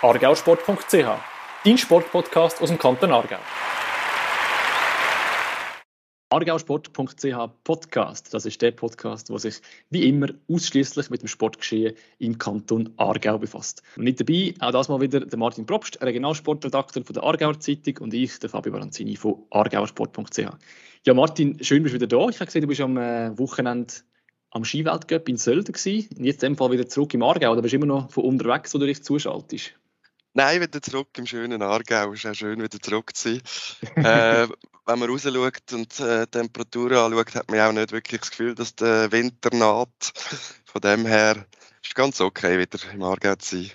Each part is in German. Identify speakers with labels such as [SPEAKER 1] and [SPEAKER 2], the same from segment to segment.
[SPEAKER 1] argausport.ch, dein Sportpodcast aus dem Kanton Aargau. argausport.ch Podcast, das ist der Podcast, der sich wie immer ausschließlich mit dem Sportgeschehen im Kanton Aargau befasst. Und nicht dabei, auch das mal wieder der Martin Probst, Regionalsportredakteur von der Aargauer Zeitung und ich, der Fabio Baranzini von argauersport.ch. Ja, Martin, schön, bist du wieder da. Ich habe gesehen, du bist am äh, Wochenende am Skiweltcup in Sölden gewesen und jetzt in dem Fall wieder zurück im Aargau. Oder bist du immer noch von unterwegs, wo du dich zuschaltest?
[SPEAKER 2] Nein, wieder zurück im schönen Aargau. Es ist auch schön, wieder zurück zu sein. äh, wenn man rausschaut und äh, die Temperatur anschaut, hat man auch nicht wirklich das Gefühl, dass der Winter naht. Von dem her ist es ganz okay, wieder im Aargau zu sein.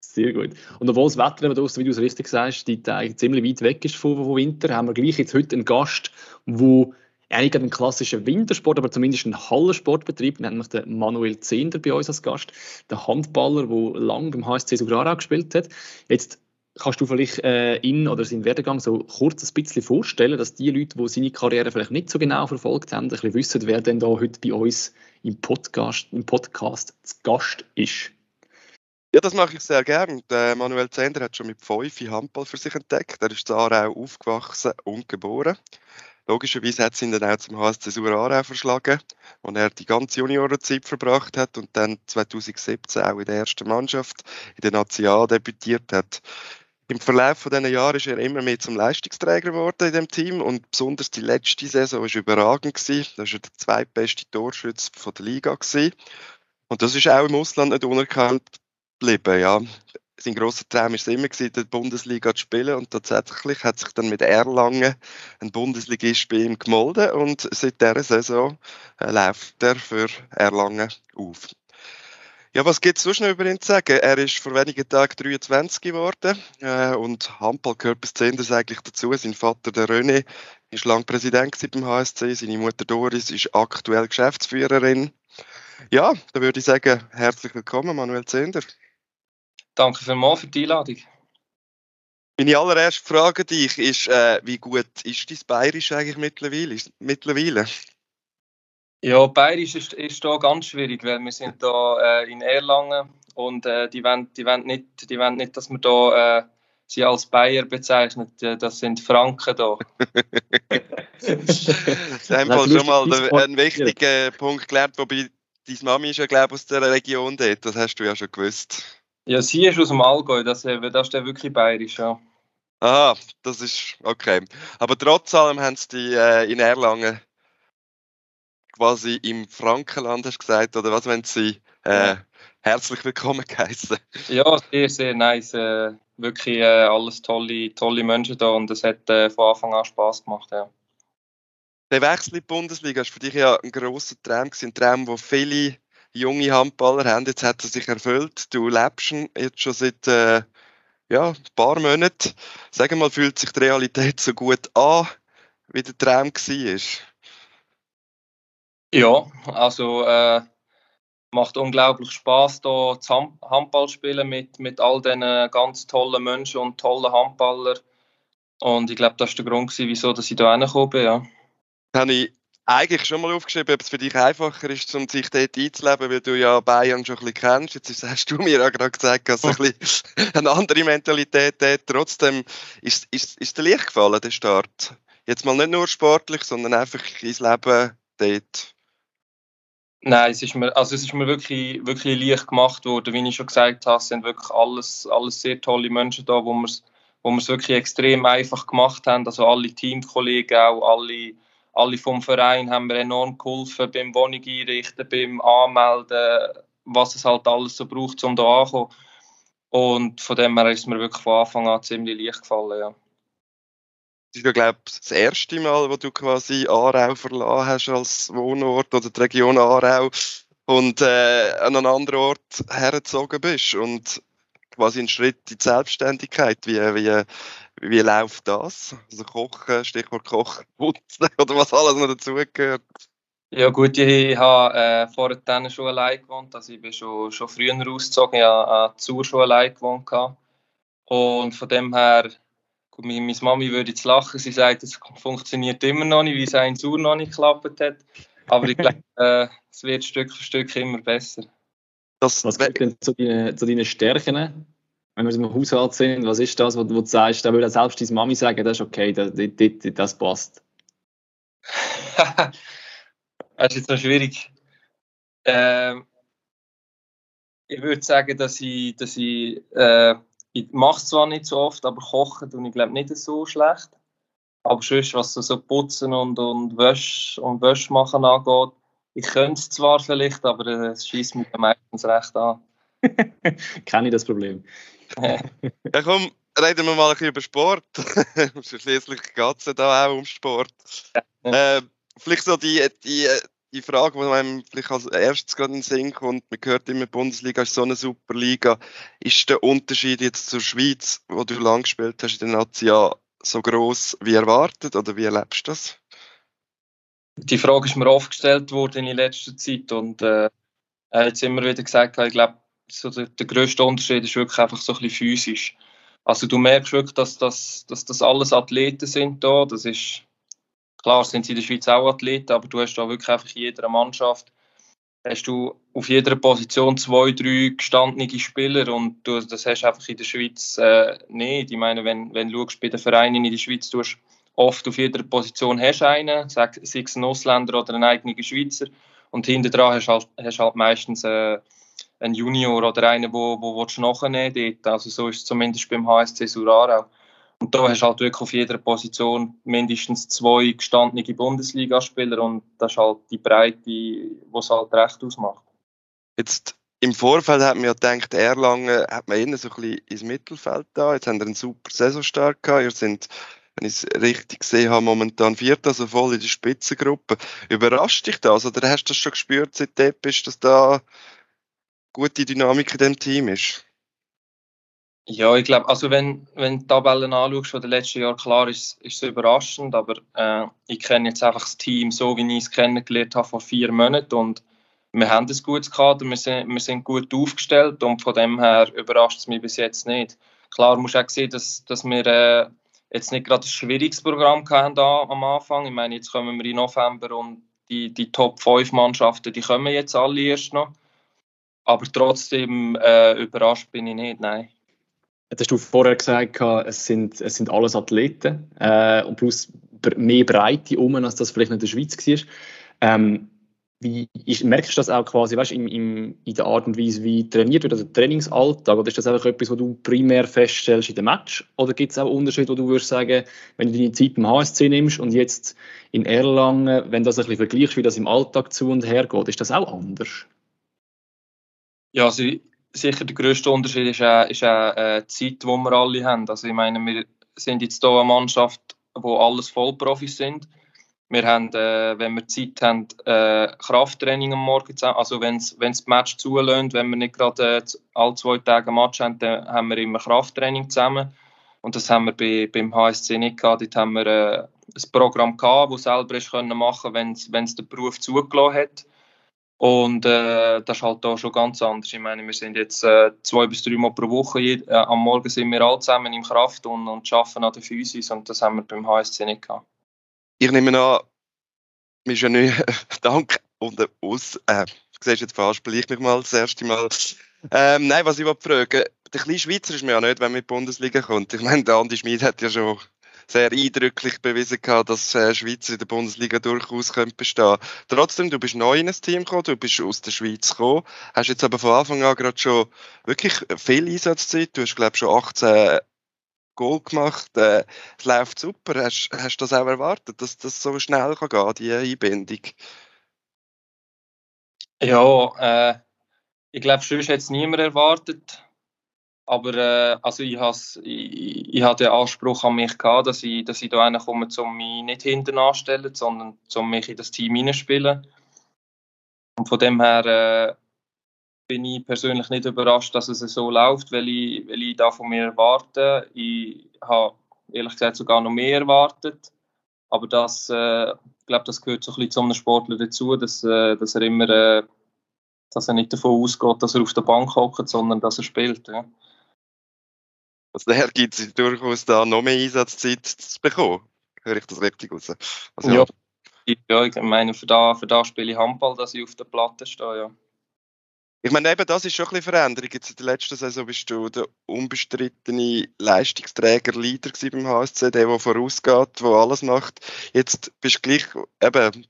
[SPEAKER 1] Sehr gut. Und obwohl das Wetter draußen, wie du es richtig sagst, die ziemlich weit weg ist vom, vom Winter, haben wir gleich jetzt heute einen Gast, der eigentlich einen klassischen Wintersport, aber zumindest einen Hallensport betreibt, nämlich den Manuel Zehnder bei uns als Gast, der Handballer, der lange beim HSC Sugrara gespielt hat. Jetzt kannst du vielleicht äh, ihn oder seinen Werdegang so kurz ein bisschen vorstellen, dass die Leute, die seine Karriere vielleicht nicht so genau verfolgt haben, ein bisschen wissen, wer denn da heute bei uns im Podcast, im Podcast zu Gast ist.
[SPEAKER 2] Ja, das mache ich sehr gern. Der Manuel Zender hat schon mit fünf Handball für sich entdeckt. Er ist in Aarau aufgewachsen und geboren. Logischerweise hat es ihn dann auch zum HSC Aarau verschlagen, wo er die ganze Juniorenzeit verbracht hat und dann 2017 auch in der ersten Mannschaft in der National debütiert hat. Im Verlauf von diesen Jahren ist er immer mehr zum Leistungsträger geworden in dem Team und besonders die letzte Saison war überragend gewesen. Das war der zweitbeste Torschütze der Liga gewesen. Und das ist auch im Ausland nicht unerkannt geblieben. Ja sein grosser Traum war immer, in der Bundesliga zu spielen. Und tatsächlich hat sich dann mit Erlangen ein Bundesligist bei ihm gemolden. Und seit dieser Saison äh, läuft er für Erlangen auf. Ja, was gibt es sonst noch über ihn zu sagen? Er ist vor wenigen Tagen 23 geworden äh, und Handball gehört bis Zehnders eigentlich dazu. Sein Vater, der René, war lange Präsident beim HSC. Seine Mutter Doris ist aktuell Geschäftsführerin. Ja, da würde ich sagen, herzlich willkommen, Manuel Zehnder.
[SPEAKER 3] Danke vielmals für die Einladung.
[SPEAKER 2] Meine allererste Frage an dich ist, äh, wie gut ist dein Bayerisch eigentlich mittlerweile? mittlerweile?
[SPEAKER 3] Ja, Bayerisch ist, ist da ganz schwierig, weil wir sind da äh, in Erlangen und äh, die, wollen, die, wollen nicht, die wollen nicht, dass man da äh, sie als Bayer bezeichnet. Äh, das sind Franken da.
[SPEAKER 2] das haben wir schon mal einen wichtigen Punkt gelernt, wobei deine Mami ist ja, glaube ich, aus der Region dort. Das hast du ja schon gewusst.
[SPEAKER 3] Ja, sie ist aus dem Allgäu, das, äh, das ist ja wirklich bayerisch, ja.
[SPEAKER 2] Ah, das ist okay. Aber trotz allem haben sie die äh, in Erlangen quasi im Frankenland, hast du gesagt, oder was wenn sie äh, herzlich willkommen geheißen?
[SPEAKER 3] Ja, sehr, sehr nice. Äh, wirklich äh, alles tolle, tolle Menschen da und es hat äh, von Anfang an Spaß gemacht, ja.
[SPEAKER 2] Der Wechsel in die Bundesliga war für dich ja ein grosser Traum, ein Traum, wo viele junge Handballer haben. Jetzt hat er sich erfüllt. Du lebst jetzt schon seit äh, ja, ein paar Monaten. Sag mal, fühlt sich die Realität so gut an, wie der Traum war?
[SPEAKER 3] Ja, also äh, macht unglaublich Spaß hier zu Handball spielen mit, mit all diesen ganz tollen Menschen und tollen Handballern. Und ich glaube, das war der Grund, wieso dass ich hier hingekommen bin. Ja.
[SPEAKER 2] Habe ich eigentlich schon mal aufgeschrieben, ob es für dich einfacher ist, um sich dort einzuleben, weil du ja Bayern schon ein bisschen kennst. Jetzt hast du mir ja gerade gesagt, dass ein bisschen eine andere Mentalität hat. Trotzdem ist, ist, ist dir leicht gefallen, der Start. Jetzt mal nicht nur sportlich, sondern einfach ins Leben dort.
[SPEAKER 3] Nein, es ist mir, also es ist mir wirklich, wirklich leicht gemacht worden. Wie ich schon gesagt habe, es sind wirklich alles, alles sehr tolle Menschen da, wo wir es wo wirklich extrem einfach gemacht haben. Also alle Teamkollegen, auch alle alle vom Verein haben mir enorm geholfen beim Wohnung einrichten, beim Anmelden, was es halt alles so braucht, um da anzukommen. Und von dem her ist es mir wirklich von Anfang an ziemlich leicht gefallen, ja.
[SPEAKER 2] Das ist ja, glaube ich, das erste Mal, wo du quasi Aarau verlassen hast als Wohnort oder die Region Aarau und äh, an einen anderen Ort hergezogen bist und quasi einen Schritt in die Selbstständigkeit. Wie, wie, wie läuft das? Also Kochen, Stichwort Kochen, Putzen oder was alles noch dazugehört?
[SPEAKER 3] Ja gut, ich habe äh, vorher dann schon allein gewohnt, also ich bin schon, schon früher ausgezogen, ich habe äh, zur schon allein gewohnt. Und von dem her, gut, meine, meine Mami würde jetzt lachen, sie sagt, es funktioniert immer noch nicht, wie es in Sur noch nicht geklappt hat. Aber ich glaube, äh, es wird Stück für Stück immer besser.
[SPEAKER 1] Das, was gibt denn zu deinen, zu deinen Stärken Wenn wir im Haushalt sind, was ist das, wo, wo du sagst, da würde selbst deine Mami sagen, das ist okay, das, das, das passt?
[SPEAKER 3] das ist jetzt noch schwierig. Ähm, ich würde sagen, dass ich, dass ich, äh, ich mache es zwar nicht so oft, aber kochen tue ich glaube nicht so schlecht. Aber sonst, was so Putzen und, und Wäsche und Wäsche machen angeht, ich könnte es zwar vielleicht, aber es schießt mich meistens recht an.
[SPEAKER 1] Kenne ich das Problem.
[SPEAKER 2] Ja, komm, reden wir mal ein bisschen über Sport. Schließlich geht es ja da auch um Sport. Äh, vielleicht so die, die, die Frage, die einem vielleicht als erstes gerade in den Sinn kommt, man hört immer, die Bundesliga ist so eine super Liga. Ist der Unterschied jetzt zur Schweiz, wo du lang gespielt hast in der Nazi, so groß wie erwartet oder wie erlebst du das?
[SPEAKER 3] die Frage ist mir oft gestellt worden in letzter Zeit und äh, hat immer wieder gesagt, ich glaube, so der, der größte Unterschied ist wirklich einfach so ein bisschen physisch. Also du merkst wirklich, dass das, dass das alles Athleten sind da. Das ist klar, sind sie in der Schweiz auch Athleten, aber du hast da wirklich einfach in jeder Mannschaft hast du auf jeder Position zwei, drei gestandene Spieler und du, das hast du einfach in der Schweiz äh, nicht. Ich meine, wenn, wenn du bei den Vereinen in der Schweiz, du oft auf jeder Position hast einen, sei es ein Ausländer oder ein eigener Schweizer. Und hinten dran hast du halt, hast halt meistens äh, einen Junior oder einen, wo, wo willst du nachnehmen dort. Also so ist es zumindest beim HSC Surarau. Und da hast du halt wirklich auf jeder Position mindestens zwei gestandene Bundesligaspieler und das ist halt die Breite, die es halt recht ausmacht.
[SPEAKER 2] Jetzt im Vorfeld hat man ja gedacht, Erlangen hat man eher so ein bisschen ins Mittelfeld da. Jetzt haben wir einen super Saisonstart gehabt. Ihr sind wenn ich es richtig gesehen habe, momentan viert, also voll in der Spitzengruppe. Überrascht dich das oder hast du das schon gespürt seitdem bist, dass da gute Dynamik in dem Team ist?
[SPEAKER 3] Ja, ich glaube, also wenn, wenn du die Tabellen anschaust von den letzten Jahren, klar ist, ist es überraschend, aber äh, ich kenne jetzt einfach das Team so, wie ich es kennengelernt habe vor vier Monaten und wir haben ein gutes Kader, wir sind, wir sind gut aufgestellt und von dem her überrascht es mich bis jetzt nicht. Klar musst du auch sehen, dass, dass wir äh, jetzt nicht gerade ein schwieriges Programm hatten am Anfang. Ich meine, jetzt kommen wir im November und die, die Top 5 Mannschaften, die kommen jetzt alle erst noch. Aber trotzdem äh, überrascht bin ich nicht, nein.
[SPEAKER 1] Jetzt hast du vorher gesagt, es sind, es sind alles Athleten äh, und plus mehr Breite um, als das vielleicht in der Schweiz war. Ähm, wie ist, merkst du das auch quasi weißt, im, im, in der Art und Weise, wie trainiert wird, also Trainingsalltag? Oder ist das einfach etwas, was du primär feststellst in dem Match? Oder gibt es auch Unterschiede, wo du würdest sagen, wenn du deine Zeit im HSC nimmst und jetzt in Erlangen, wenn du das ein bisschen vergleichst, wie das im Alltag zu und her geht, ist das auch anders?
[SPEAKER 3] Ja, also sicher der grösste Unterschied ist auch, ist auch äh, die Zeit, die wir alle haben. Also ich meine, wir sind jetzt hier eine Mannschaft, wo alles Vollprofis sind wir haben, äh, wenn wir Zeit haben, äh, Krafttraining am Morgen zusammen. Also wenn es das Match zulässt, wenn wir nicht gerade äh, alle zwei Tage ein Match haben, dann haben wir immer Krafttraining zusammen. Und das haben wir bei, beim HSC nicht gehabt. Dort haben wir äh, ein Programm gehabt, das selber ist können machen, wenn es der Beruf zugelassen hat. Und äh, das ist halt da schon ganz anders. Ich meine, wir sind jetzt äh, zwei bis drei Mal pro Woche. Äh, am Morgen sind wir alle zusammen im Kraft und, und arbeiten an der Physis und das haben wir beim HSC nicht gehabt
[SPEAKER 2] ich nehme an, mir schon nicht Dank und aus. Äh, du siehst jetzt verhaspel ich mich mal das erste Mal. Ähm, nein, was ich wollte fragen, der kleine Schweizer ist mir ja nicht, wenn man in die Bundesliga kommt. Ich meine, der Andi Schmid hat ja schon sehr eindrücklich bewiesen gehabt, dass äh, Schweizer in der Bundesliga durchaus könnte bestehen. Trotzdem, du bist neu in ein Team gekommen, du bist aus der Schweiz gekommen, hast jetzt aber von Anfang an gerade schon wirklich viel Einsatzzeit. Du hast, glaube ich, schon 18 Goal gemacht. Äh, es läuft super. Hast, hast du das auch erwartet, dass das so schnell kann gehen die Einbindung?
[SPEAKER 3] Ja, äh, ich glaube, sonst hätte es niemand erwartet. Aber äh, also ich, ich, ich hatte den Anspruch an mich gehabt, dass ich, dass ich da komme, um mich nicht hinten anzustellen, sondern um mich in das Team hineinspielen. Und von dem her äh, bin ich persönlich nicht überrascht, dass es so läuft, weil ich, weil ich da von mir erwarte. Ich habe ehrlich gesagt sogar noch mehr erwartet. Aber das, äh, ich glaube, das gehört so ein bisschen zu einem Sportler dazu, dass, äh, dass er immer äh, dass er nicht davon ausgeht, dass er auf der Bank hockt, sondern dass er spielt. Ja.
[SPEAKER 2] Also daher gibt es durchaus da noch mehr Einsatzzeit zu bekommen. Höre ich das richtig raus? Also,
[SPEAKER 3] ja. ja. ich meine, für da, für da spiele ich Handball, dass ich auf der Platte stehe, ja.
[SPEAKER 2] Ich meine, eben das ist schon ein bisschen Veränderung. Jetzt in der letzten Saison bist du der unbestrittene Leistungsträger, Leader beim HSC, der, der vorausgeht, der alles macht. Jetzt bist du gleich, eben,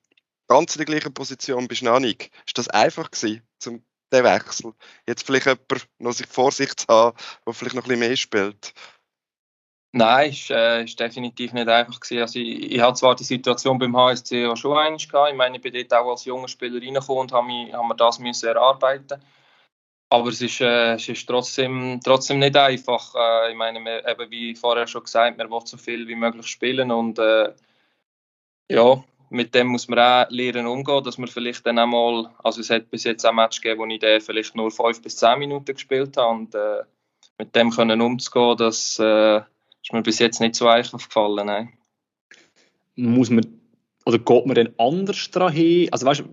[SPEAKER 2] ganz in der gleichen Position bist du noch nicht. Ist das einfach gewesen, zum den Wechsel? Jetzt vielleicht jemand noch sich vor sich zu haben, der vielleicht noch ein bisschen mehr spielt?
[SPEAKER 3] Nein, es äh, definitiv nicht einfach gewesen. Also ich, ich hatte zwar die Situation beim HSC auch schon gehabt. Ich meine, ich bin dort auch als junger Spieler reingekommen und habe, mich, mir das müssen erarbeiten. Aber es ist, äh, es ist trotzdem, trotzdem nicht einfach. Äh, ich meine, wir, eben wie vorher schon gesagt, man will so viel wie möglich spielen und äh, ja, mit dem muss man auch lernen umgehen, dass man vielleicht dann einmal, also es hat bis jetzt auch Match gegeben, wo ich den vielleicht nur fünf bis zehn Minuten gespielt habe und äh, mit dem können umzugehen, das äh, ist mir bis jetzt nicht so einfach gefallen. Nein.
[SPEAKER 1] Muss man, oder geht man dann anders daran hin? Also weißt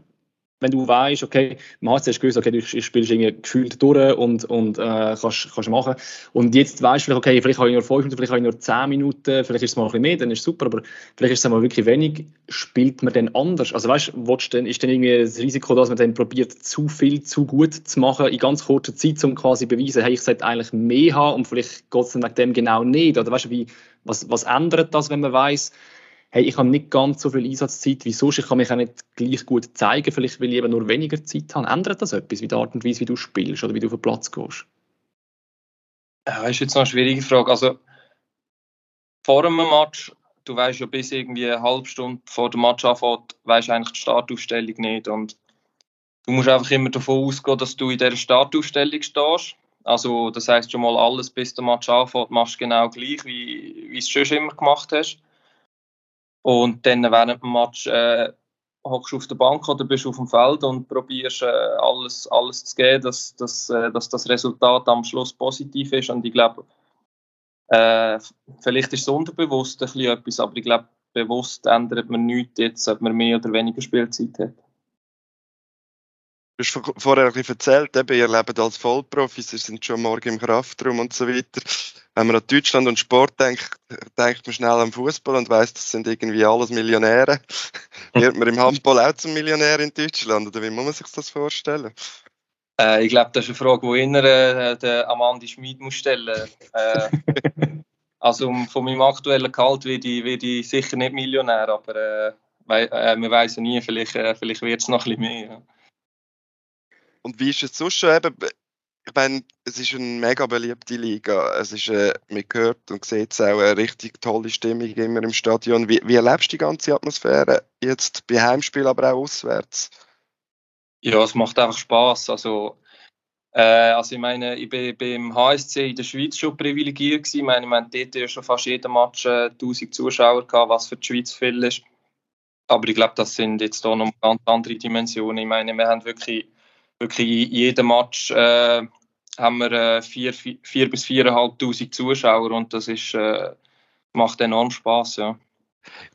[SPEAKER 1] wenn du weißt, okay, HC hast du gewusst, okay, du spielst irgendwie gefühlt durch und, und äh, kannst, kannst machen. Und jetzt weißt du vielleicht, okay, vielleicht habe ich nur 5 Minuten, vielleicht habe ich nur 10 Minuten, vielleicht ist es mal ein bisschen mehr, dann ist es super, aber vielleicht ist es mal wirklich wenig. Spielt man dann anders? Also weißt du, ist dann irgendwie das Risiko, dass man dann probiert, zu viel, zu gut zu machen in ganz kurzer Zeit, um quasi beweisen, hey, ich sollte eigentlich mehr haben und vielleicht geht es dann wegen dem genau nicht. Oder weißt du, wie, was, was ändert das, wenn man weiß, hey, ich habe nicht ganz so viel Einsatzzeit wie sonst, ich kann mich auch nicht gleich gut zeigen, vielleicht will ich eben nur weniger Zeit haben. Ändert das etwas, wie die Art und Weise, wie du spielst oder wie du auf den Platz gehst?
[SPEAKER 3] Ja, das ist jetzt eine schwierige Frage. Also, vor einem Match, du weißt ja bis irgendwie eine halbe Stunde vor dem Match anfängt, weißt eigentlich die Startaufstellung nicht und du musst einfach immer davon ausgehen, dass du in dieser Startaufstellung stehst. Also das heißt schon mal alles bis der Match anfängt, machst du genau gleich, wie, wie es schon immer gemacht hast. Und dann während dem Match äh, hockst du auf der Bank oder bist auf dem Feld und probierst äh, alles, alles zu geben, dass, dass, äh, dass das Resultat am Schluss positiv ist. Und ich glaube, äh, vielleicht ist es unterbewusst ein bisschen etwas, aber ich glaube, bewusst ändert man nichts jetzt, ob man mehr oder weniger Spielzeit hat.
[SPEAKER 2] Du hast vorher ein bisschen erzählt, eben, ihr lebt als Vollprofis, ihr sind schon morgen im Kraftraum und so weiter. Wenn man an Deutschland und Sport denkt, denkt man schnell am Fußball und weiß, das sind irgendwie alles Millionäre. Wird man im Handball auch zum Millionär in Deutschland oder wie muss man sich das vorstellen?
[SPEAKER 3] Äh, ich glaube, das ist eine Frage, die inner äh, der Amandi Schmid muss stellen. Äh, also von meinem aktuellen Gehalt werde ich, werde ich sicher nicht Millionär, aber äh, we äh, man weiß ja nie, vielleicht, äh, vielleicht wird es noch ein bisschen mehr.
[SPEAKER 2] Und wie ist es sonst eben? Ich meine, es ist eine mega beliebte Liga. Es ist, äh, man hört und sieht es auch eine richtig tolle Stimmung immer im Stadion. Wie, wie erlebst du die ganze Atmosphäre jetzt bei Heimspielen, aber auch auswärts?
[SPEAKER 3] Ja, es macht einfach Spaß. Also, äh, also ich meine, ich bin beim HSC in der Schweiz schon privilegiert gewesen. Ich meine, wir haben dort ja schon fast jeden Match äh, 1000 Zuschauer gehabt, was für die Schweiz viel ist. Aber ich glaube, das sind jetzt hier noch ganz andere Dimensionen. Ich meine, wir haben wirklich wirklich jeden Match äh, haben wir äh, vier, vier bis viereinhalbtausend Zuschauer und das ist, äh, macht enorm Spaß, ja.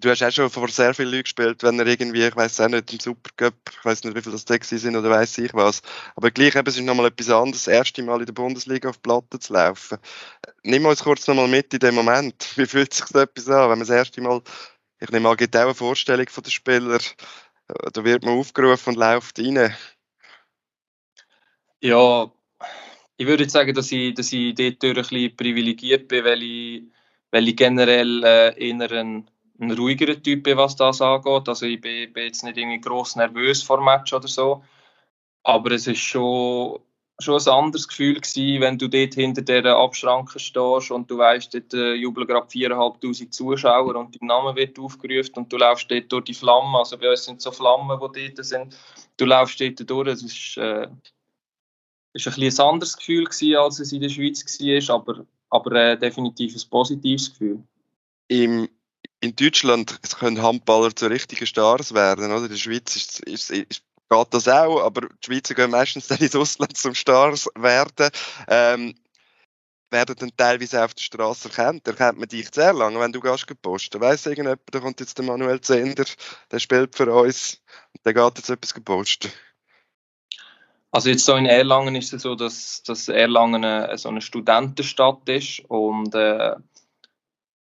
[SPEAKER 2] Du hast auch schon vor sehr vielen Leuten gespielt, wenn er irgendwie, ich weiß auch nicht, im Supercup, ich weiß nicht, wie viele das da sind oder weiß ich was. Aber gleich eben, es ist nochmal etwas anderes, das erste Mal in der Bundesliga auf Platte zu laufen. Nimm uns kurz nochmal mit in dem Moment. Wie fühlt sich so etwas an, wenn man das erste Mal, ich nehme mal, gibt auch eine Vorstellung von den Spielern, da wird man aufgerufen und läuft rein.
[SPEAKER 3] Ja, ich würde sagen, dass ich, dass ich dort ein bisschen privilegiert bin, weil ich, weil ich generell äh, eher ein, ein ruhigerer Typ bin, was das angeht. Also ich bin, bin jetzt nicht irgendwie gross nervös vor Match oder so. Aber es ist schon, schon ein anderes Gefühl gewesen, wenn du dort hinter dieser Abschranke stehst und du weißt, dort äh, jubeln gerade 4'500 Zuschauer und dein Name wird aufgerufen und du laufst dort durch die Flammen. Also bei uns sind so Flammen, die dort sind. Du laufst dort durch. Es ist, äh, ist ein, ein anderes Gefühl gewesen, als es in der Schweiz war, aber, aber äh, definitiv ein positives Gefühl.
[SPEAKER 2] Im, in Deutschland können Handballer zu richtigen Stars werden, oder? In der Schweiz ist, ist, ist, geht das auch, aber die Schweizer gehen meistens dann ins Ausland zum Stars werden. Ähm, werden dann teilweise auf der Straße erkannt. Erkennt man dich sehr lange, wenn du gehst posten. Weiss irgendjemand, da kommt jetzt der Manuel Zender, der spielt für uns und der geht jetzt etwas gepostet.
[SPEAKER 3] Also jetzt so in Erlangen ist es so, dass, dass Erlangen eine, so eine Studentenstadt ist und, äh,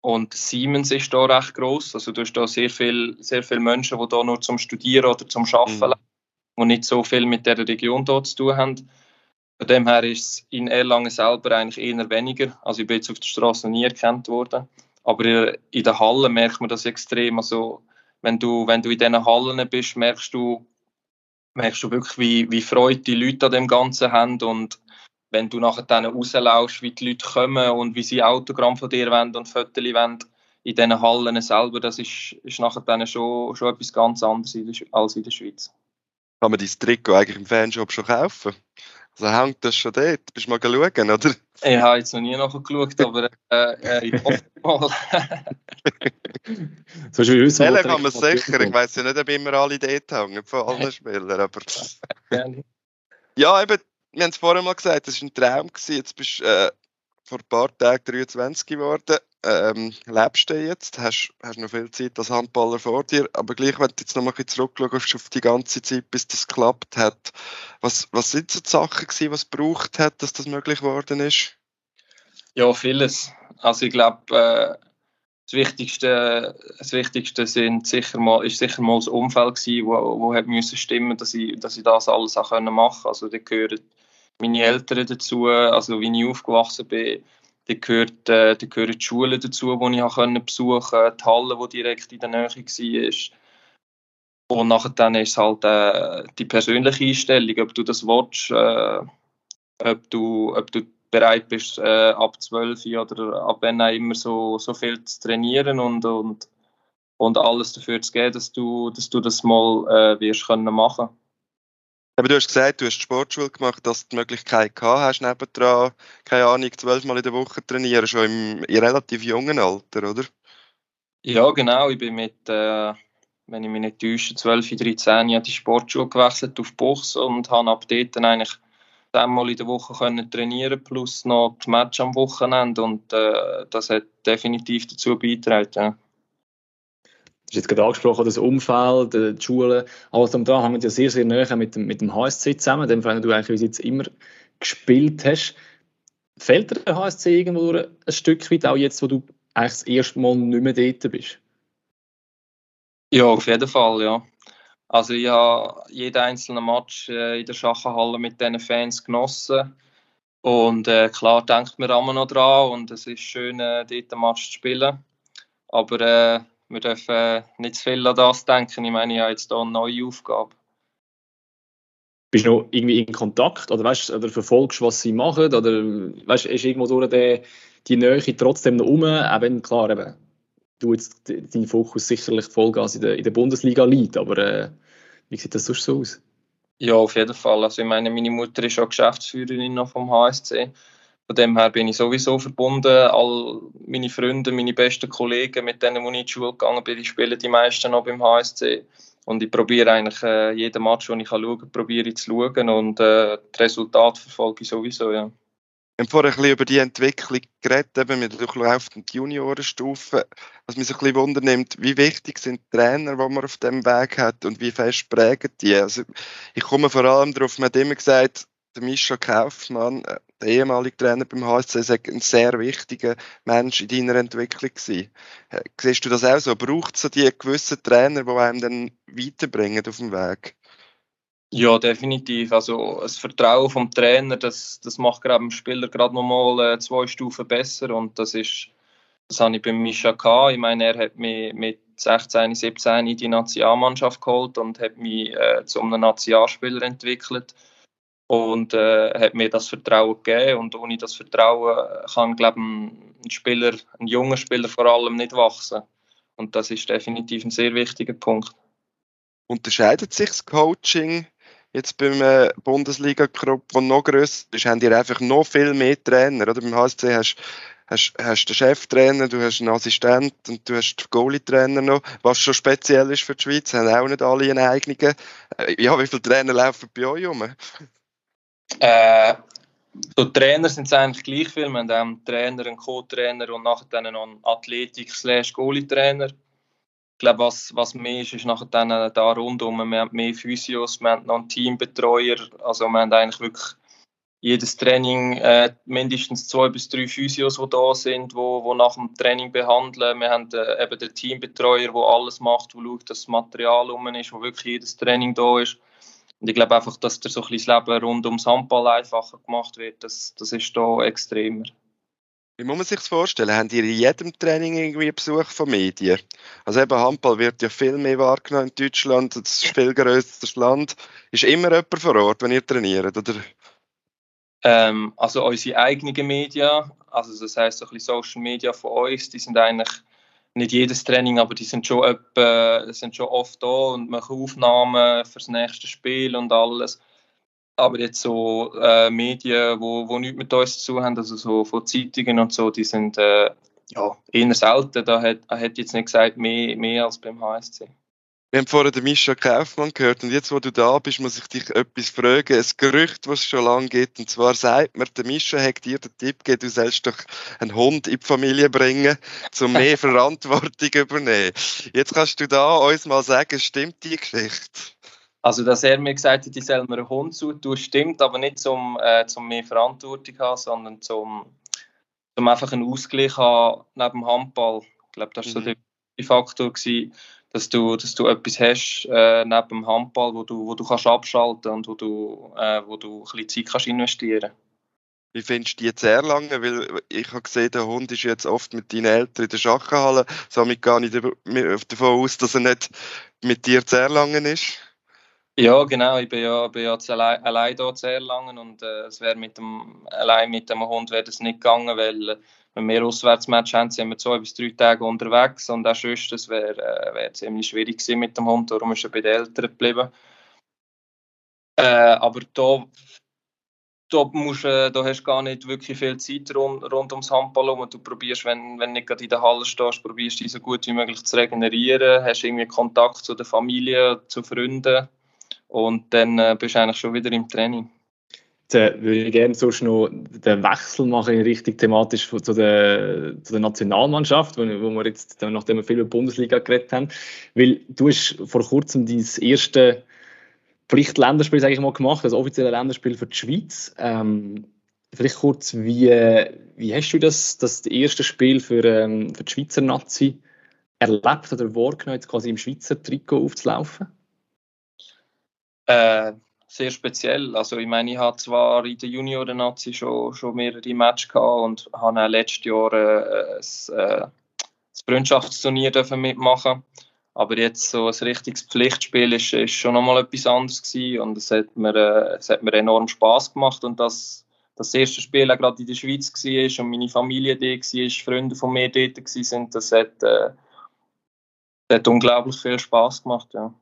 [SPEAKER 3] und Siemens ist da recht groß. Also du hast da sehr viele sehr viel Menschen, die da nur zum Studieren oder zum Arbeiten mhm. die nicht so viel mit der Region dort zu tun haben. Von dem her ist es in Erlangen selber eigentlich eher weniger. Also ich bin jetzt auf der Straße nie erkannt worden. Aber in den Hallen merkt man das extrem. Also wenn du, wenn du in diesen Hallen bist, merkst du, merkst du wirklich, wie, wie Freude die Leute an dem Ganzen haben und wenn du nachher dann rauslaufst, wie die Leute kommen und wie sie Autogramm von dir wollen und Fotos wollen, in diesen Hallen selber, das ist, ist nachher dann schon, schon etwas ganz anderes als in der Schweiz.
[SPEAKER 2] Kann man dein Trikot eigentlich im Fanshop schon kaufen? Also hängt das schon dort? Bist du mal schauen, oder?
[SPEAKER 3] Ich habe jetzt noch nie nachgeschaut, aber äh, äh, ich hoffe mal.
[SPEAKER 2] so ist wissen, Zählen kann man sicher. Ich weiß ja nicht, ob immer alle dort hängen, von allen Spielern. Aber ja, eben, wir haben es vorher mal gesagt, das war ein Traum. Gewesen. Jetzt bist du äh, vor ein paar Tagen 23 geworden ähm, lebst du jetzt, hast, hast noch viel Zeit als Handballer vor dir, aber gleich, wenn du jetzt noch mal zurückschaust auf die ganze Zeit, bis das geklappt hat, was, was sind so die Sachen gewesen, was es gebraucht hat, dass das möglich geworden ist?
[SPEAKER 3] Ja, vieles. Also ich glaube, äh, das Wichtigste, das Wichtigste sind sicher mal, ist sicher mal das Umfeld gewesen, wo, wo hat müssen stimmen, dass ich, dass ich das alles auch können machen. Also da gehören meine Eltern dazu, also wie ich aufgewachsen bin, da, gehört, äh, da gehören die Schulen dazu, die ich können besuchen konnte, die Halle, die direkt in der Nähe war. Und nachher dann ist halt äh, die persönliche Einstellung, ob du das willst, äh, ob, du, ob du bereit bist, äh, ab 12 oder ab wann auch immer so, so viel zu trainieren und, und, und alles dafür zu geben, dass du, dass du das mal äh, wirst können machen
[SPEAKER 2] aber du hast gesagt, du hast Sportschule gemacht, dass du die Möglichkeit gehabt hast, nebendran, keine Ahnung, zwölfmal in der Woche trainieren, schon im, im relativ jungen Alter, oder?
[SPEAKER 3] Ja, genau. Ich bin mit, äh, wenn ich mich nicht täusche, 12, 13 Jahren die Sportschule gewechselt auf Buchs und habe ab dort dann eigentlich einmal in der Woche können trainieren plus noch die Match am Wochenende und äh, das hat definitiv dazu beigetragen. Ja.
[SPEAKER 1] Du hast jetzt gerade angesprochen, das Umfeld, äh, die Schule, alles um da hängt ja sehr, sehr näher mit dem, mit dem HSC zusammen, dem Verein, du eigentlich jetzt immer gespielt hast. Fällt dir der HSC irgendwo ein Stück weit, auch jetzt, wo du eigentlich das erste Mal nicht mehr dort bist?
[SPEAKER 3] Ja, auf jeden Fall, ja. Also ich habe jeden einzelnen Match äh, in der Schachenhalle mit diesen Fans genossen. Und äh, klar denkt man immer noch dran und es ist schön, äh, dort einen Match zu spielen. Aber äh, wir dürfen nicht zu viel an das denken. Ich meine, ich habe jetzt hier eine neue Aufgabe.
[SPEAKER 1] Bist du noch irgendwie in Kontakt oder, weißt, oder verfolgst, was sie machen? Oder weißt, ist irgendwo durch die, die Nähe trotzdem noch um? Auch wenn, klar, eben, du jetzt dein Fokus sicherlich Vollgas in der, in der Bundesliga liegt, aber äh, wie sieht das sonst so aus?
[SPEAKER 3] Ja, auf jeden Fall. Also ich meine, meine Mutter ist auch Geschäftsführerin noch vom HSC von dem her bin ich sowieso verbunden. All meine Freunde, meine besten Kollegen, mit denen wo ich in die Schule gegangen bin, die spielen die meisten noch beim HSC. Und ich probiere eigentlich äh, jeden Match, den ich schauen kann, probiere zu schauen und äh, das Resultat verfolge ich sowieso, ja.
[SPEAKER 2] Wir haben vorher ein bisschen über die Entwicklung geredet, eben mit durchlaufenden Juniorenstufen. Was mich so ein bisschen wundernimmt, wie wichtig sind die Trainer, die man auf dem Weg hat und wie fest prägen die? Also, ich komme vor allem darauf, man hat immer gesagt, der Mischa Kaufmann, äh, der ehemalige Trainer beim HSC, ist ein sehr wichtiger Mensch in deiner Entwicklung gewesen. Äh, siehst du das auch so? Braucht es so die gewissen Trainer, die einem dann weiterbringen auf dem Weg?
[SPEAKER 3] Ja, definitiv. Also das Vertrauen vom Trainer, das, das macht gerade dem Spieler gerade nochmal äh, zwei Stufen besser und das ist, das habe ich beim Mischa gehabt. Ich meine, er hat mich mit 16, 17 in die Nationalmannschaft geholt und hat mich äh, zu einem Nationalspieler entwickelt und äh, hat mir das Vertrauen gegeben und ohne das Vertrauen kann glaube ein Spieler, ein junger Spieler vor allem nicht wachsen und das ist definitiv ein sehr wichtiger Punkt.
[SPEAKER 2] Unterscheidet sich das Coaching jetzt beim äh, Bundesliga-Club, der noch grösser ist, haben die einfach noch viel mehr Trainer, oder? Beim HSC hast hast, hast den Cheftrainer, du hast einen Assistent und du hast den Goalie-Trainer noch, was schon speziell ist für die Schweiz, haben auch nicht alle einen eigenen. Äh, ja, wie viele Trainer laufen bei euch rum?
[SPEAKER 3] Äh, so Trainer sind es eigentlich gleich viel. Wir haben einen Trainer, einen Co-Trainer und nachher dann noch einen Athletik-Goalie-Trainer. Ich glaube, was, was mehr ist, ist nachher dann da rundum. Wir haben mehr Physios, wir haben noch einen Teambetreuer. Also wir haben eigentlich wirklich jedes Training äh, mindestens zwei bis drei Physios, die da sind, wo, wo nach dem Training behandeln. Wir haben äh, eben den Teambetreuer, der alles macht, der schaut, dass das Material um ist, wo wirklich jedes Training da ist. Und ich glaube einfach, dass da so ein bisschen das Leben rund ums Handball einfacher gemacht wird, das, das ist da extremer.
[SPEAKER 2] Wie muss man sich das vorstellen? Haben die in jedem Training irgendwie Besuch von Medien? Also eben Handball wird ja viel mehr wahrgenommen in Deutschland, das ist viel grösseres Land. Ist immer jemand vor Ort, wenn ihr trainiert, oder?
[SPEAKER 3] Ähm, also unsere eigenen Medien, also das heisst so ein bisschen Social Media von uns, die sind eigentlich nicht jedes Training, aber die sind schon, etwa, sind schon oft da und machen Aufnahmen für das nächste Spiel und alles. Aber jetzt so äh, Medien, wo, wo nichts mit uns zu haben, also so von Zeitungen und so, die sind äh, ja, eher selten. Da hat, hat jetzt nicht gesagt, mehr, mehr als beim HSC.
[SPEAKER 2] Wir haben vorhin den Mischa Kaufmann gehört und jetzt, wo du da bist, muss ich dich etwas fragen. Ein Gerücht, das es schon lange gibt, und zwar sagt mir, der Mischa hat dir den Tipp gegeben, du sollst doch einen Hund in die Familie bringen, um mehr Verantwortung zu übernehmen. Jetzt kannst du da uns mal sagen, stimmt die Geschichte?
[SPEAKER 3] Also, dass er mir gesagt hat, ich soll mir einen Hund zutun, stimmt, aber nicht zum, äh, zum mehr Verantwortung haben, sondern zum, zum einfach einen Ausgleich haben neben dem Handball. Ich glaube, das war mhm. so der Faktor, gewesen, dass, du, dass du etwas hast äh, neben dem Handball, wo du, wo du kannst abschalten und wo du, äh, wo du ein bisschen Zeit kannst investieren
[SPEAKER 2] wie findest du die sehr lange? Weil ich habe gesehen, der Hund ist jetzt oft mit deinen Eltern in der Schachenhalle. Somit gehe ich davon aus, dass er nicht mit dir sehr lange ist.
[SPEAKER 3] Ja, genau. Ich bin ja, bin ja allein, allein hier zu Erlangen und äh, es wäre mit dem, allein mit dem Hund wäre das nicht gegangen, weil äh, wenn wir Auswärtsmatch haben, sind wir zwei bis drei Tage unterwegs und auch sonst, das wäre äh, wär ziemlich schwierig gewesen mit dem Hund, darum ist er bei den Eltern geblieben. Äh, aber da, da, musst, äh, da hast du gar nicht wirklich viel Zeit rund, rund ums Handball herum. Du probierst, wenn, wenn du nicht gerade in der Halle stehst, probierst dich so gut wie möglich zu regenerieren, hast irgendwie Kontakt zu der Familie, zu Freunden und dann äh, bist du eigentlich schon wieder im Training.
[SPEAKER 1] Jetzt äh, würde ich gerne sonst noch den Wechsel machen in Richtung thematisch zu der, zu der Nationalmannschaft, wo, wo wir jetzt, nachdem wir viel über die Bundesliga geredet haben, weil du hast vor kurzem dein erste Pflichtländerspiel, sage ich mal, gemacht, das offizielle Länderspiel für die Schweiz. Ähm, vielleicht kurz, wie, wie hast du das, das erste Spiel für, ähm, für die Schweizer Nazi erlebt oder wahrgenommen, jetzt quasi im Schweizer Trikot aufzulaufen?
[SPEAKER 3] Äh, sehr speziell. Also ich meine, ich habe zwar in der Junioren-Nazi schon, schon mehrere Matches gehabt und habe auch letztes Jahr äh, ein, äh, Freundschaftsturnier dürfen mitmachen aber jetzt so ein richtiges Pflichtspiel ist, ist schon nochmal etwas anderes gewesen und es hat mir, äh, es hat mir enorm Spaß gemacht und das, das erste Spiel auch gerade in der Schweiz war und meine Familie da war, Freunde von mir dort waren, das hat, äh, hat unglaublich viel Spaß gemacht, ja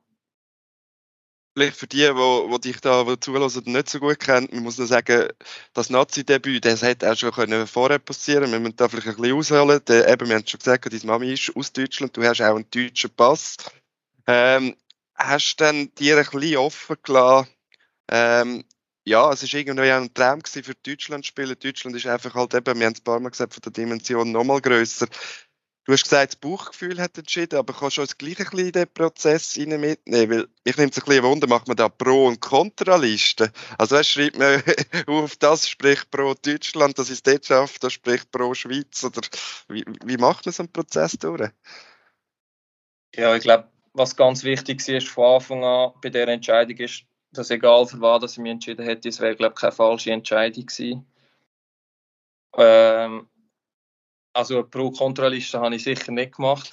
[SPEAKER 2] vielleicht für die, die, die dich da wo zulassen nicht so gut kennen, man muss nur sagen, das Nazi-Debüt, das hätte auch schon können vorher passieren Wir müssen da vielleicht ein bisschen ausholen. Der, eben, wir haben schon gesagt, deine Mami ist aus Deutschland, du hast auch einen deutschen Pass. Ähm, hast du dann dir ein bisschen offen gelassen, ähm, ja, es war irgendwie auch ein Traum für Deutschland zu spielen. Deutschland ist einfach halt eben, wir haben es ein paar Mal gesagt, von der Dimension nochmal grösser. Du hast gesagt, das Bauchgefühl hat entschieden, aber kannst du uns gleich ein bisschen in den Prozess mitnehmen? Weil mich nimmt es ein bisschen Wunder, macht man da Pro- und Kontralisten? Also weißt, schreibt man auf das spricht Pro Deutschland, das ist dort schafft, das spricht Pro Schweiz oder wie, wie macht man so einen Prozess durch?
[SPEAKER 3] Ja, ich glaube, was ganz wichtig ist von Anfang an bei der Entscheidung ist, dass egal für was ich mich entschieden hätte, es wäre glaube ich keine falsche Entscheidung gewesen. Ähm, also Pro-Kontra-Liste habe ich sicher nicht gemacht.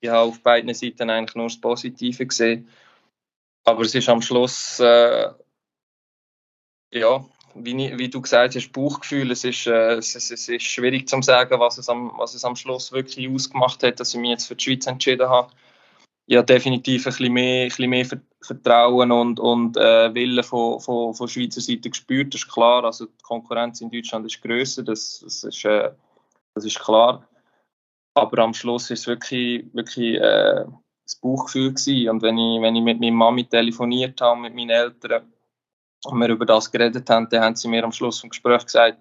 [SPEAKER 3] ich habe auf beiden Seiten eigentlich nur das Positive gesehen. Aber es ist am Schluss, äh, ja, wie, wie, du gesagt hast, Bauchgefühl. Es ist, äh, es, es, ist schwierig zu sagen, was es, am, was es am Schluss wirklich ausgemacht hat, dass ich mich jetzt für die Schweiz entschieden habe. Ich habe definitiv ein bisschen mehr, ein bisschen mehr Vertrauen und, und äh, Willen von, von, von Schweizer Seite gespürt. Das ist klar. Also die Konkurrenz in Deutschland ist grösser. Das, das ist äh, das ist klar. Aber am Schluss ist es wirklich, wirklich äh, das Bauchgefühl gewesen. Und wenn ich, wenn ich mit meiner Mami telefoniert habe, mit meinen Eltern, und wir über das geredet haben, dann haben sie mir am Schluss vom Gespräch gesagt,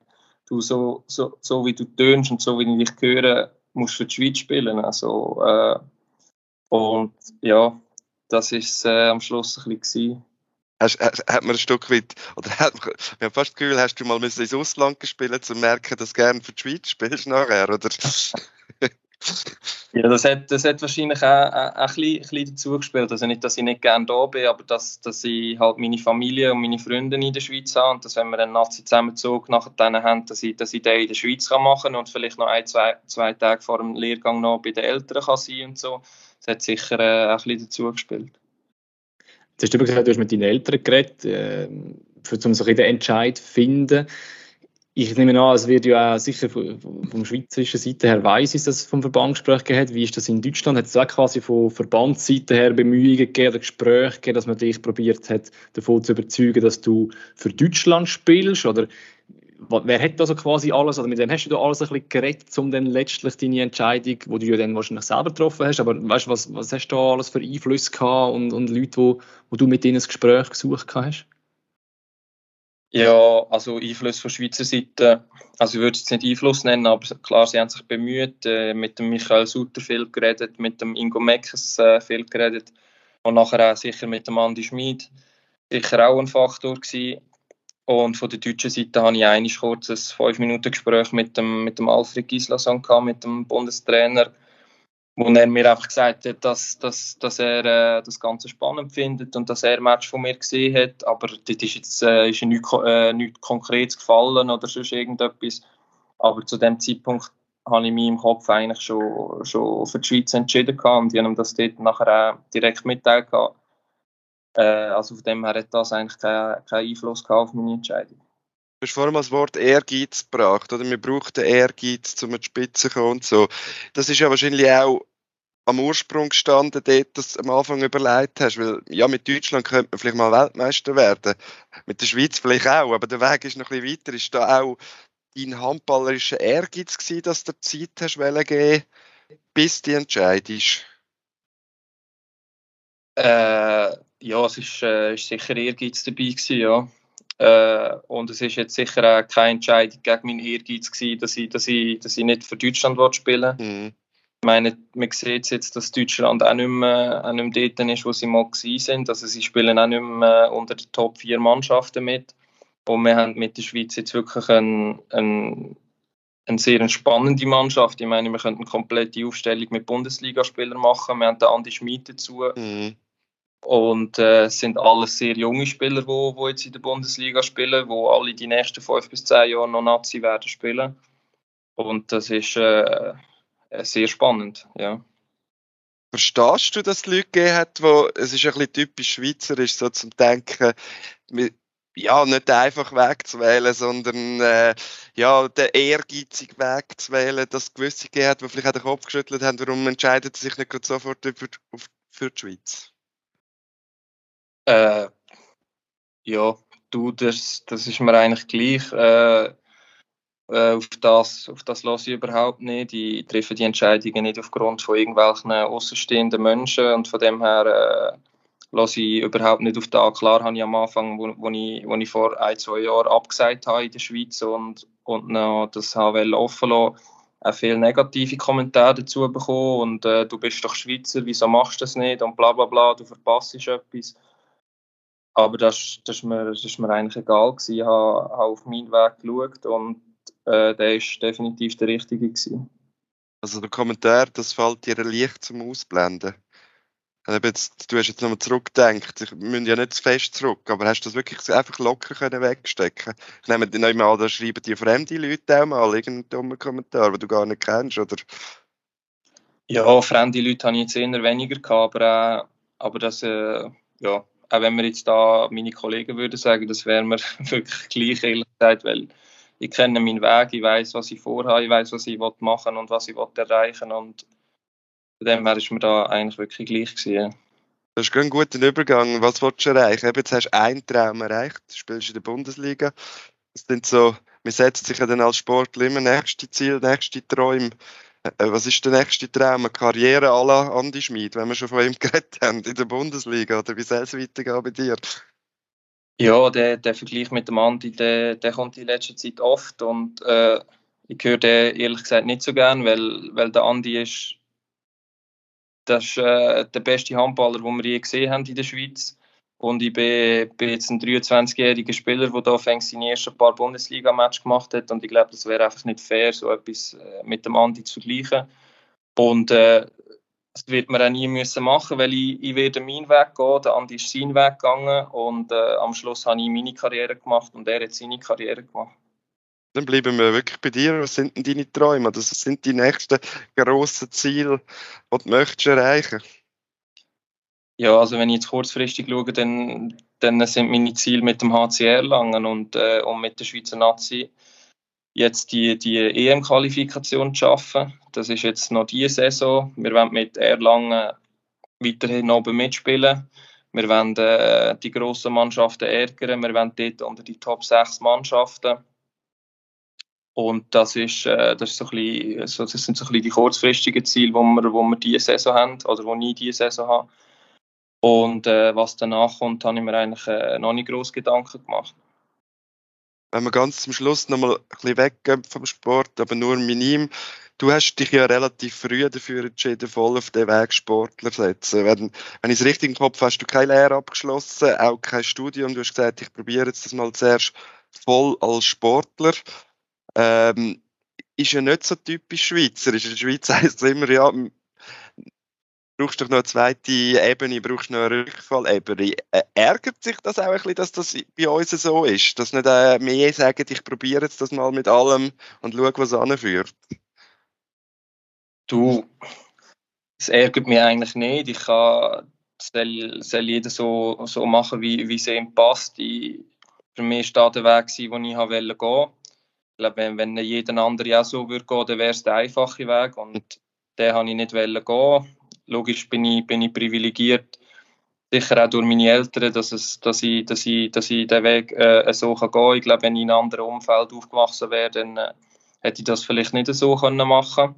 [SPEAKER 3] du, so, so, so wie du tönst und so wie ich dich höre, musst du für die Schweiz spielen. Also, äh, und ja, das ist äh, am Schluss ein bisschen gewesen
[SPEAKER 2] hast, hat man ein Stück weit, oder hat, wir haben fast das Gefühl, hast du mal ins Ausland gespielt, um zu merken, dass du gerne für die Schweiz spielst nachher, oder?
[SPEAKER 3] Ja, das hat, das hat wahrscheinlich auch, auch, ein, bisschen, ein bisschen dazu gespielt. Also nicht, dass ich nicht gerne da bin, aber dass, dass ich halt meine Familie und meine Freunde in der Schweiz habe und dass, wenn wir einen Nazi-Zusammenzug nachher dann haben, dass ich, dass ich den in der Schweiz kann machen kann und vielleicht noch ein, zwei, zwei Tage vor dem Lehrgang noch bei den Eltern kann sein und so. Das hat sicher äh, ein bisschen dazu gespielt.
[SPEAKER 1] Jetzt hast du gesagt, du hast mit deinen Eltern geredet, äh, für, um so den Entscheid zu finden ich nehme an, es wird ja auch sicher vom, vom schweizerischen Seite her weiss, dass es vom Verbandsgespräch gegeben. Wie ist das in Deutschland? Hat es auch quasi von Verbandsseite her Bemühungen gegeben, Gespräche gegeben, dass man dich probiert hat, davon zu überzeugen, dass du für Deutschland spielst? Oder wer hat da so quasi alles, oder mit wem hast du da alles ein bisschen geredet, um dann letztlich deine Entscheidung, die du ja dann wahrscheinlich selber getroffen hast, aber weißt du, was, was hast du da alles für Einflüsse gehabt und, und Leute, wo, wo du mit denen ein Gespräch gesucht hast?
[SPEAKER 3] Ja, also Einfluss von Schweizer Seite, also ich würde es jetzt nicht Einfluss nennen, aber klar, sie haben sich bemüht, äh, mit dem Michael Sutter viel geredet, mit dem Ingo Meckes äh, viel geredet und nachher auch sicher mit dem Andi Schmid, sicher auch ein Faktor gewesen. Und von der deutschen Seite habe ich ein kurzes 5-Minuten-Gespräch mit dem, mit dem Alfred Gislason mit dem Bundestrainer, wo er mir einfach gesagt hat, dass, dass, dass er äh, das Ganze spannend findet und dass er ein Match von mir gesehen hat, aber dort ist jetzt äh, ist nichts, äh, nichts Konkretes gefallen oder sonst irgendetwas. Aber zu dem Zeitpunkt habe ich mich im Kopf eigentlich schon, schon für die Schweiz entschieden und ich habe das dort nachher auch direkt mitteilt Äh, also von dem her hat das eigentlich keinen kein Einfluss auf meine Entscheidung.
[SPEAKER 2] Du hast vorhin mal das Wort Ehrgeiz gebracht, oder? Wir brauchen den Ehrgeiz, um an die Spitze zu kommen und so. Das ist ja wahrscheinlich auch am Ursprung gestanden, dort, dass du am Anfang überlegt hast, weil ja, mit Deutschland könnte man vielleicht mal Weltmeister werden, mit der Schweiz vielleicht auch, aber der Weg ist noch ein bisschen weiter. Ist da auch dein handballerischer Ehrgeiz gewesen, dass du Zeit hast geben, bis die Entscheidung ist?
[SPEAKER 3] Äh, ja, es ist, äh, ist sicher Ehrgeiz dabei gewesen, ja. Äh, und es ist jetzt sicher auch keine Entscheidung gegen meinen Ehrgeiz gewesen, dass ich, dass ich, dass ich nicht für Deutschland spielen. Mhm. Ich meine, man sieht jetzt, dass Deutschland auch nicht mehr, auch nicht mehr dort ist, wo sie mal sind. Also sie spielen auch nicht mehr unter den Top 4 Mannschaften mit. Und wir haben mit der Schweiz jetzt wirklich ein, ein, eine sehr spannende Mannschaft. Ich meine, wir könnten eine komplette Aufstellung mit Bundesligaspielern machen. Wir haben den Andi Schmid dazu. Mhm. Und äh, es sind alles sehr junge Spieler, die wo, wo jetzt in der Bundesliga spielen, die alle die nächsten fünf bis zehn Jahre noch Nazi werden spielen. Und das ist äh, äh, sehr spannend, ja.
[SPEAKER 2] Verstehst du, dass es Leute gegeben hat, wo, es ist ein bisschen typisch schweizerisch, so zum Denken, ja, nicht den einfachen Weg zu wählen, sondern äh, ja, den ehrgeizigen Weg zu wählen, dass es gewisse gegeben hat, die vielleicht auch den Kopf geschüttelt haben, warum entscheidet sie sich nicht gerade sofort für, für die Schweiz?
[SPEAKER 3] Äh, ja, du, das, das ist mir eigentlich gleich. Äh, äh, auf das, auf das lasse ich überhaupt nicht. Ich treffe die Entscheidungen nicht aufgrund von irgendwelchen außenstehenden Menschen und von dem her äh, lasse ich überhaupt nicht auf das. Klar habe ich am Anfang, wo, wo, ich, wo ich vor ein, zwei Jahren abgesagt habe in der Schweiz und, und noch das HWL offen lassen, auch viele negative Kommentare dazu bekommen und äh, du bist doch Schweizer, wieso machst du das nicht und bla bla bla, du verpasst etwas. Aber das, das, ist mir, das ist mir eigentlich egal gewesen. Ich habe, habe auf meinen Weg geschaut und äh, der ist definitiv der richtige gewesen.
[SPEAKER 2] Also der Kommentar, das fällt dir leicht zum Ausblenden. Jetzt, du hast jetzt nochmal zurückgedacht, ich müssen ja nicht zu fest zurück, aber hast du das wirklich einfach locker können wegstecken Ich nehme dir noch mal, da schreiben die fremde Leute auch mal irgendeinen dummen Kommentar, den du gar nicht kennst, oder?
[SPEAKER 3] Ja, fremde Leute habe ich jetzt eher weniger gehabt, aber, äh, aber das, äh, ja, auch wenn wir jetzt da meine Kollegen würden sagen, das wäre mir wirklich gleich, ehrlich gesagt, weil ich kenne meinen Weg, ich weiß, was ich vorhabe, ich weiß, was ich machen und was ich erreichen will. Und von dem her ist mir da eigentlich wirklich gleich gewesen.
[SPEAKER 2] Das ist ein guter Übergang. Was willst du erreichen? Jetzt hast du einen Traum erreicht, du spielst in der Bundesliga. Das sind so, man setzt sich ja dann als Sportler immer nächste Ziel, nächste Träume. Äh, was ist der nächste Traum? Eine Karriere à la Andi Schmid, wenn wir schon von ihm geredet haben, in der Bundesliga? Oder wie soll es weitergehen bei dir?
[SPEAKER 3] Ja, der, der Vergleich mit dem Andi, der, der kommt in letzter Zeit oft und äh, ich höre den ehrlich gesagt nicht so gern, weil, weil der Andi ist, das ist äh, der beste Handballer, den wir je gesehen haben in der Schweiz. Und ich bin, bin jetzt ein 23-jähriger Spieler, der da fängt seine ersten paar Bundesliga-Matches gemacht hat. Und ich glaube, das wäre einfach nicht fair, so etwas äh, mit dem Andi zu vergleichen. Und äh, das wird man auch nie müssen machen, weil ich, ich werde meinen Weg gehen, der Andi ist seinen Weg gegangen und äh, am Schluss habe ich meine Karriere gemacht und er hat seine Karriere gemacht.
[SPEAKER 2] Dann bleiben wir wirklich bei dir. Was sind denn deine Träume? Was sind die nächsten grossen Ziele, die du möchtest erreichen
[SPEAKER 3] Ja, also wenn ich jetzt kurzfristig schaue, dann, dann sind meine Ziele mit dem HCR Erlangen und, äh, und mit der Schweizer Nazi jetzt die, die EM-Qualifikation zu schaffen. Das ist jetzt noch diese Saison. Wir wollen mit Erlangen weiterhin oben mitspielen. Wir wollen äh, die grossen Mannschaften ärgern. Wir wollen dort unter die Top 6 Mannschaften. Und das, ist, äh, das, ist so ein bisschen, so, das sind so ein bisschen die kurzfristigen Ziele, die wir, wo wir diese Saison haben, oder die ich diese Saison habe. Und äh, was danach kommt, habe ich mir eigentlich äh, noch nicht groß Gedanken gemacht
[SPEAKER 2] wenn wir ganz zum Schluss nochmal ein bisschen weggehen vom Sport, aber nur minim. Du hast dich ja relativ früh dafür entschieden, voll auf den Weg Sportler zu setzen. Wenn, wenn ich es richtig im Kopf habe, hast du keine Lehre abgeschlossen, auch kein Studium. Du hast gesagt, ich probiere jetzt das mal zuerst voll als Sportler. Ähm, ist ja nicht so typisch Schweizer. In der Schweiz heisst es immer, ja, brauchst du noch eine zweite Ebene, brauchst du noch eine Rückfallebene. Äh, ärgert sich das auch ein bisschen, dass das bei uns so ist? Dass nicht äh, mehr sagen, ich probiere jetzt das mal mit allem und schaue, was anführt?
[SPEAKER 3] Du, es ärgert mich eigentlich nicht. Ich kann, soll, soll jeder so, so machen, wie, wie es ihm passt. Ich, für mich war der Weg, den ich gehen wollte. Ich glaube, wenn, wenn jeder andere auch so würde gehen, dann wäre es der einfache Weg. Und den wollte ich nicht gehen logisch bin ich, bin ich privilegiert, sicher auch durch meine Eltern, dass, es, dass, ich, dass, ich, dass ich den Weg äh, so gehen kann. Ich glaube, wenn ich in einem anderen Umfeld aufgewachsen wäre, dann äh, hätte ich das vielleicht nicht so können machen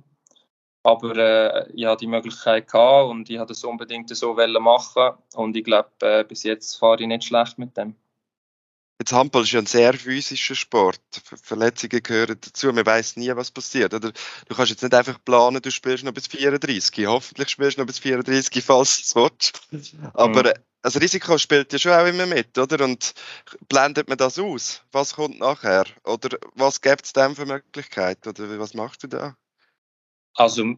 [SPEAKER 3] aber äh, ich hatte die Möglichkeit gehabt und ich wollte das unbedingt so machen und ich glaube, äh, bis jetzt fahre ich nicht schlecht mit dem.
[SPEAKER 2] Jetzt Handball ist ja ein sehr physischer Sport. Verletzungen gehören dazu. Man weiß nie, was passiert. Oder du kannst jetzt nicht einfach planen, du spielst noch bis 34. Hoffentlich spielst du noch bis 34, falls du es willst. Aber mhm. das Risiko spielt ja schon auch immer mit, oder? Und blendet man das aus? Was kommt nachher? Oder was gibt es dem für Möglichkeiten? Oder was machst du da?
[SPEAKER 3] Also,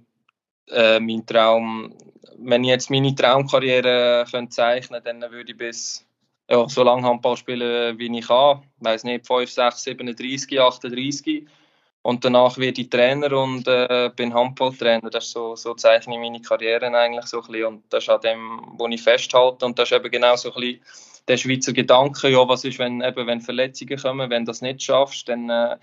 [SPEAKER 3] äh, mein Traum, wenn ich jetzt meine Traumkarriere könnte zeichnen könnte, dann würde ich bis ja, so lange Handball spielen, wie ich kann. Ich weiß nicht, 5, 6, 37, 38. Und danach werde ich Trainer und äh, bin Handballtrainer. Das ist so, so zeichne ich meine Karriere eigentlich so ein bisschen. Und das ist an dem, wo ich festhalte. Und das ist eben genau so ein bisschen der Schweizer Gedanke, ja, was ist, wenn, eben, wenn Verletzungen kommen, wenn du das nicht schaffst, dann, äh,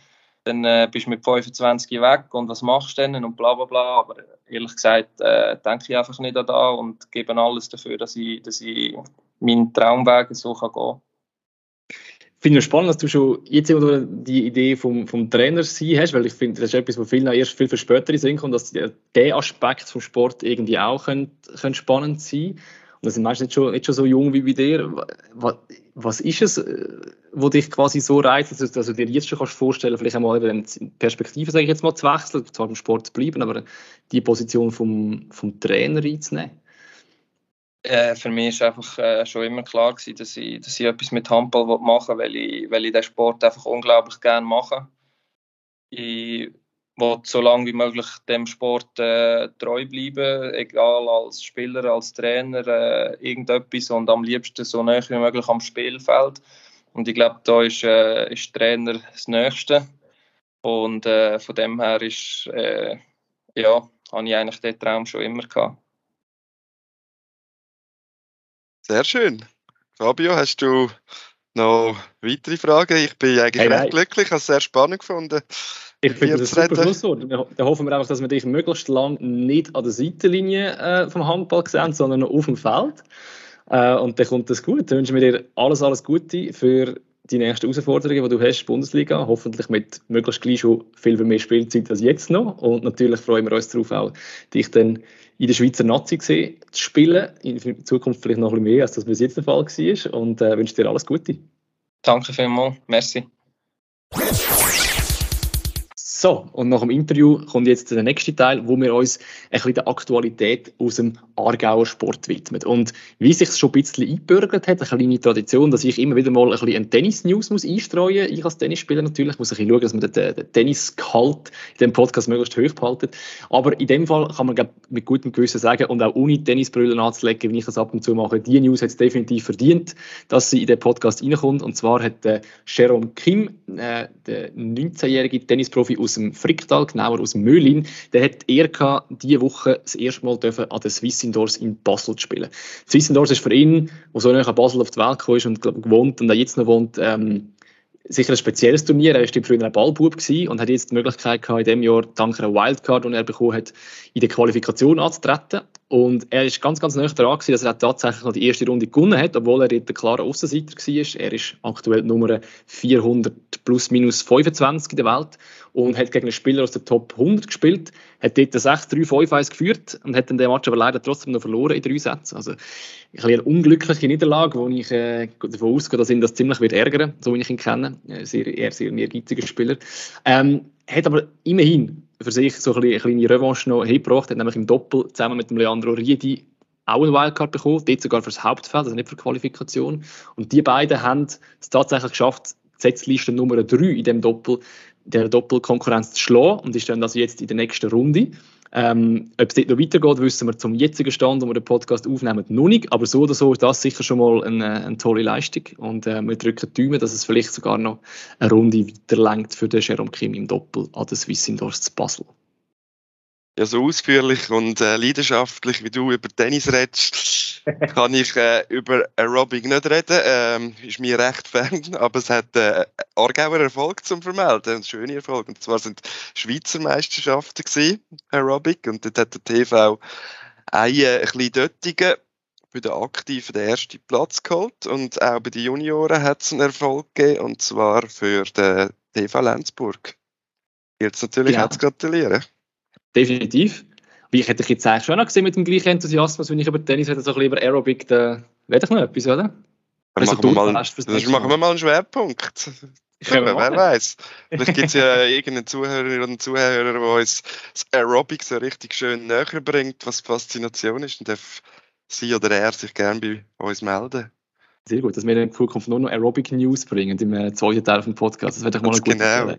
[SPEAKER 3] dann äh, bist du mit 25 weg und was machst du denn und bla bla bla. Aber ehrlich gesagt äh, denke ich einfach nicht an da und gebe alles dafür, dass ich, dass ich meinen Traumweg so kann gehen.
[SPEAKER 1] Ich finde es spannend, dass du schon jetzt die Idee vom, vom Trainer sein hast, weil ich finde, das ist etwas, wo vielen erst viel für spätere sind kommt, dass der Aspekt vom Sport irgendwie auch könnte, könnte spannend sein und das sind meistens nicht schon, nicht schon so jung wie bei dir. Was, was ist es, äh, wo dich quasi so reizt, dass, dass du dir jetzt schon kannst vorstellen vielleicht einmal eine Perspektive, sage ich jetzt mal, zu wechseln, zwar im Sport zu bleiben, aber die Position vom, vom Trainer einzunehmen?
[SPEAKER 3] Äh, für mich war einfach äh, schon immer klar, gewesen, dass, ich, dass ich etwas mit Handball machen will, weil ich, weil ich den Sport einfach unglaublich gerne mache. Ich will so lange wie möglich dem Sport äh, treu bleiben, egal als Spieler, als Trainer, äh, irgendetwas und am liebsten so nah wie möglich am Spielfeld. Und ich glaube, da ist, äh, ist Trainer das Nächste. Und von dem her ist, ja, habe ich eigentlich den Traum schon immer gehabt.
[SPEAKER 2] Sehr schön. Fabio, hast du noch weitere Fragen? Ich bin eigentlich hey, recht glücklich, ich habe es sehr spannend gefunden.
[SPEAKER 1] Ich finde das ein super Schlusswort. Da hoffen wir einfach, dass wir dich möglichst lang nicht an der Seitenlinie äh, vom Handball sehen, sondern auf dem Feld. Äh, und dann kommt das gut. Dann wünschen wir dir alles, alles Gute für die nächsten Herausforderungen, die du hast, Bundesliga. Hoffentlich mit möglichst gleich schon viel mehr Spielzeit als jetzt noch. Und natürlich freuen wir uns darauf auch, dich dann in der Schweizer Nazi gesehen, zu spielen. In Zukunft vielleicht noch ein bisschen mehr, als das bis jetzt der Fall war. Und äh, wünsche dir alles Gute.
[SPEAKER 3] Danke vielmals. Merci.
[SPEAKER 1] So, und nach dem Interview kommt jetzt der nächste Teil, wo wir uns ein bisschen der Aktualität aus dem Aargauer Sport widmen. Und wie sich schon ein bisschen eingebürgert hat, eine kleine Tradition, dass ich immer wieder mal ein bisschen ein Tennis-News einstreuen muss. Ich als Tennisspieler natürlich muss ein bisschen schauen, dass man den, den Tennis-Gehalt in dem Podcast möglichst hoch behalten. Aber in dem Fall kann man glaub, mit gutem Gewissen sagen, und auch ohne Tennisbrüllen anzulegen, wie ich das ab und zu mache, die News hat es definitiv verdient, dass sie in den Podcast reinkommt. Und zwar hat äh, Jerome Kim, äh, der 19-jährige Tennisprofi aus dem Fricktal, genauer aus dem Möhlin, der hat er diese Woche das erste Mal dürfen an den Swiss Indoors in Basel zu spielen. Swiss Indoors ist für ihn, der so nah an Basel auf die Welt gekommen ist und glaub, gewohnt und auch jetzt noch wohnt, ähm, sicher ein spezielles Turnier. Er war früher ein Ballbub und hat jetzt die Möglichkeit gehabt, in diesem Jahr dank einer Wildcard, die er bekommen hat, in der Qualifikation anzutreten. Und er ist ganz, ganz nah daran gewesen, dass er tatsächlich noch die erste Runde gewonnen hat, obwohl er der klare Aussenseiter war. Er ist aktuell Nummer 400 plus minus 25 in der Welt und hat gegen einen Spieler aus der Top 100 gespielt, hat dort 6-3-5-1 geführt und hat dann den Match aber leider trotzdem noch verloren in drei Sätzen. Also eine unglückliche Niederlage, wo ich äh, davon ausgehe, dass ihn das ziemlich wird ärgern, so wie ich ihn kenne. Sehr, eher sehr ein ehrgeiziger Spieler. Ähm, hat aber immerhin für sich so eine kleine Revanche noch hingebracht, hat nämlich im Doppel zusammen mit dem Leandro Riedi auch eine Wildcard bekommen, dort sogar für das Hauptfeld, also nicht für die Qualifikation. Und die beiden haben es tatsächlich geschafft, die Setzliste Nummer 3 in dem Doppel, der Doppelkonkurrenz zu schlagen und ist dann also jetzt in der nächsten Runde. Ähm, ob es dort noch weitergeht, wissen wir zum jetzigen Stand, wo wir den Podcast aufnehmen, noch nicht. Aber so oder so ist das sicher schon mal eine, eine tolle Leistung. Und äh, wir drücken die Daumen, dass es vielleicht sogar noch eine Runde weiterlenkt für den Jerome Kim im Doppel an der Swiss Indoors zu Basel
[SPEAKER 2] ja, so ausführlich und äh, leidenschaftlich wie du über Tennis redest, kann ich äh, über Aerobic nicht reden. Ähm, ist mir recht fern, aber es hat äh, Aargauer Erfolg zum Vermelden, ein schöner Erfolg. Und zwar sind Schweizer Meisterschaften gewesen, Aerobic, und dort hat der TV einen äh, Döttigen bei den Aktiven den ersten Platz geholt und auch bei den Junioren hat es einen Erfolg gegeben, und zwar für den TV Lenzburg. Jetzt natürlich ja. zu gratulieren.
[SPEAKER 1] Definitiv. Wie ich hätte ich jetzt eigentlich schon noch gesehen mit dem gleichen Enthusiasmus, wenn ich über Tennis hätte, so ein bisschen über Aerobic, da wäre ich noch etwas, oder?
[SPEAKER 2] Also machen, wir mal, das machen wir mal einen Schwerpunkt. Ja, wer weiß. Vielleicht gibt es ja irgendeinen Zuhörer oder Zuhörer, der uns das Aerobic so richtig schön näher bringt, was Faszination ist, und darf sie oder er sich gerne bei uns melden.
[SPEAKER 1] Sehr gut, dass wir in Zukunft nur noch Aerobic News bringen im zweiten Teil vom Podcast. Das wäre doch mal ein Genau.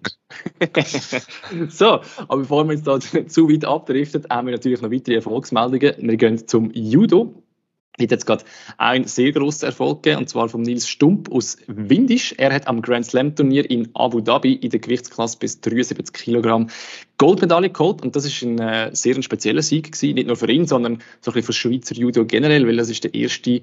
[SPEAKER 1] so, aber bevor wir jetzt da zu weit abdriften, haben wir natürlich noch weitere Erfolgsmeldungen. Wir gehen zum Judo. Hat jetzt gerade einen sehr grossen Erfolg gegeben, und zwar von Nils Stump aus Windisch. Er hat am Grand Slam Turnier in Abu Dhabi in der Gewichtsklasse bis 73 Kilogramm Goldmedaille geholt. Und das ist ein äh, sehr spezieller Sieg gewesen. Nicht nur für ihn, sondern so ein bisschen für Schweizer Judo generell, weil das ist der erste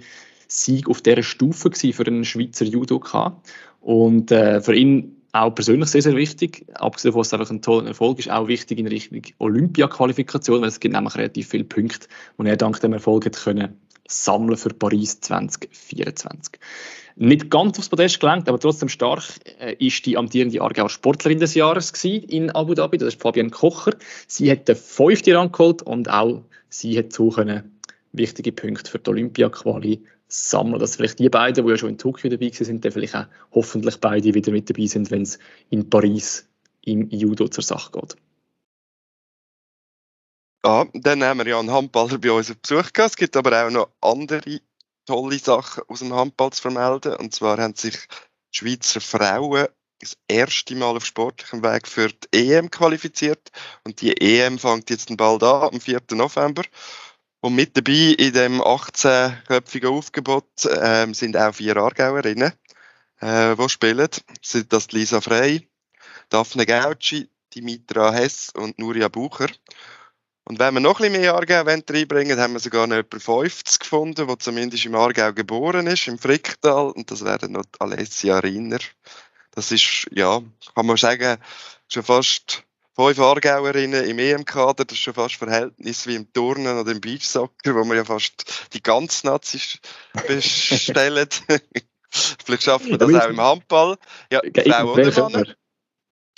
[SPEAKER 1] Sieg auf dieser Stufe für einen Schweizer Judoka. Und äh, für ihn auch persönlich sehr, sehr wichtig. Abgesehen davon, dass es einfach ein toller Erfolg ist, auch wichtig in Richtung Olympia-Qualifikation, weil es gibt nämlich relativ viele Punkte, die er dank dem Erfolg hat können sammeln für Paris 2024. Nicht ganz aufs Podest gelangt, aber trotzdem stark äh, ist die amtierende Aargauer Sportlerin des Jahres in Abu Dhabi. Das ist Fabienne Kocher. Sie hat den fünften Rang geholt und auch sie hat so können wichtige Punkte für die Olympia-Quali sammeln, dass vielleicht die beiden, die ja schon in Tokio dabei sind, dann vielleicht auch hoffentlich beide wieder mit dabei sind, wenn es in Paris im Judo zur Sache geht.
[SPEAKER 2] Ja, dann haben wir ja einen Handballer bei uns auf Besuch gehabt. Es gibt aber auch noch andere tolle Sachen aus dem Handball zu vermelden. Und zwar haben sich die Schweizer Frauen das erste Mal auf sportlichem Weg für die EM qualifiziert. Und die EM fängt jetzt bald an, am 4. November. Und mit dabei in dem 18-köpfigen Aufgebot ähm, sind auch vier Aargauerinnen, äh, die spielen. Sind das Lisa Frey, Daphne Gauci, Dimitra Hess und Nuria Bucher. Und wenn wir noch ein bisschen mehr Aargau reinbringen haben wir sogar noch etwa 50 gefunden, der zumindest im Aargau geboren ist, im Fricktal. Und das wäre noch Alessia Riner. Das ist, ja, kann man sagen, schon fast fünf Aargauerinnen im EM-Kader, das ist schon fast Verhältnis wie im Turnen oder im Beachsoccer, wo man ja fast die ganze Nazis bestellen. Vielleicht schafft man das auch im Handball. Ja, Frauen oder Männer?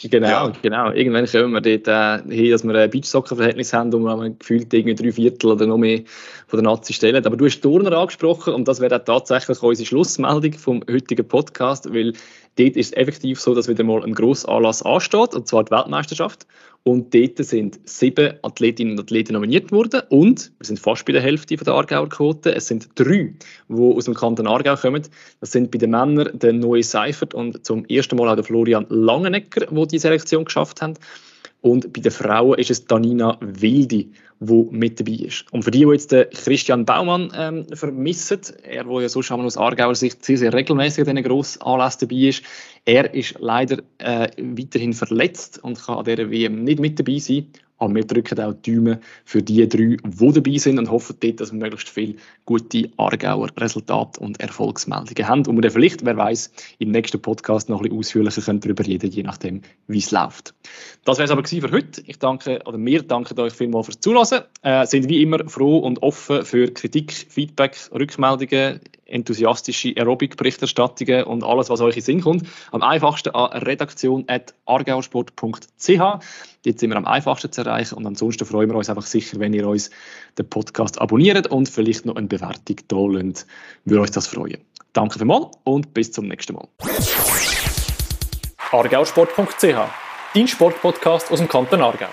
[SPEAKER 1] Genau, ja. genau. Irgendwann kommen wir dort äh, hin, dass wir ein Beachsoccer-Verhältnis haben, und wir gefühlt irgendwie drei Viertel oder noch mehr von der Nazi stellen. Aber du hast Turner angesprochen und das wäre auch tatsächlich unsere Schlussmeldung vom heutigen Podcast, weil dort ist es effektiv so, dass wieder mal ein grosser Anlass ansteht, und zwar die Weltmeisterschaft. Und dort sind sieben Athletinnen und Athleten nominiert worden und wir sind fast bei der Hälfte der Aargauer Quote. Es sind drei, die aus dem Kanton Aargau kommen. Das sind bei den Männern der Neue Seifert und zum ersten Mal auch der Florian Langenecker, die die Selektion geschafft haben. Und bei den Frauen ist es Danina Wildi, die mit dabei ist. Und für die, die jetzt den Christian Baumann ähm, vermissen, er, der ja sonst aus Aargauer Sicht sehr, sehr regelmäßig an diesen grossen dabei ist, er ist leider äh, weiterhin verletzt und kann an dieser WM nicht mit dabei sein. Aber wir drücken auch die Daumen für die drei, die dabei sind und hoffen dort, dass wir möglichst viele gute Aargauer Resultate und Erfolgsmeldungen haben. Und wir dann vielleicht, wer weiß, im nächsten Podcast noch ein bisschen ausführlicher darüber reden, je nachdem, wie es läuft. Das wäre es aber für heute. Ich danke, oder wir danken euch vielmals fürs Zuhören. Äh, sind wie immer froh und offen für Kritik, Feedback, Rückmeldungen, enthusiastische Aerobic-Berichterstattungen und alles, was euch in Sinn kommt. Am einfachsten an redaktion.argausport.ch. Dort sind wir am einfachsten zu erreichen und ansonsten freuen wir uns einfach sicher, wenn ihr uns den Podcast abonniert und vielleicht noch eine Bewertung da lasst. Würde euch das freuen. Danke vielmals und bis zum nächsten Mal.
[SPEAKER 4] argausport.ch Dein Sportpodcast aus dem Kanton Aargau.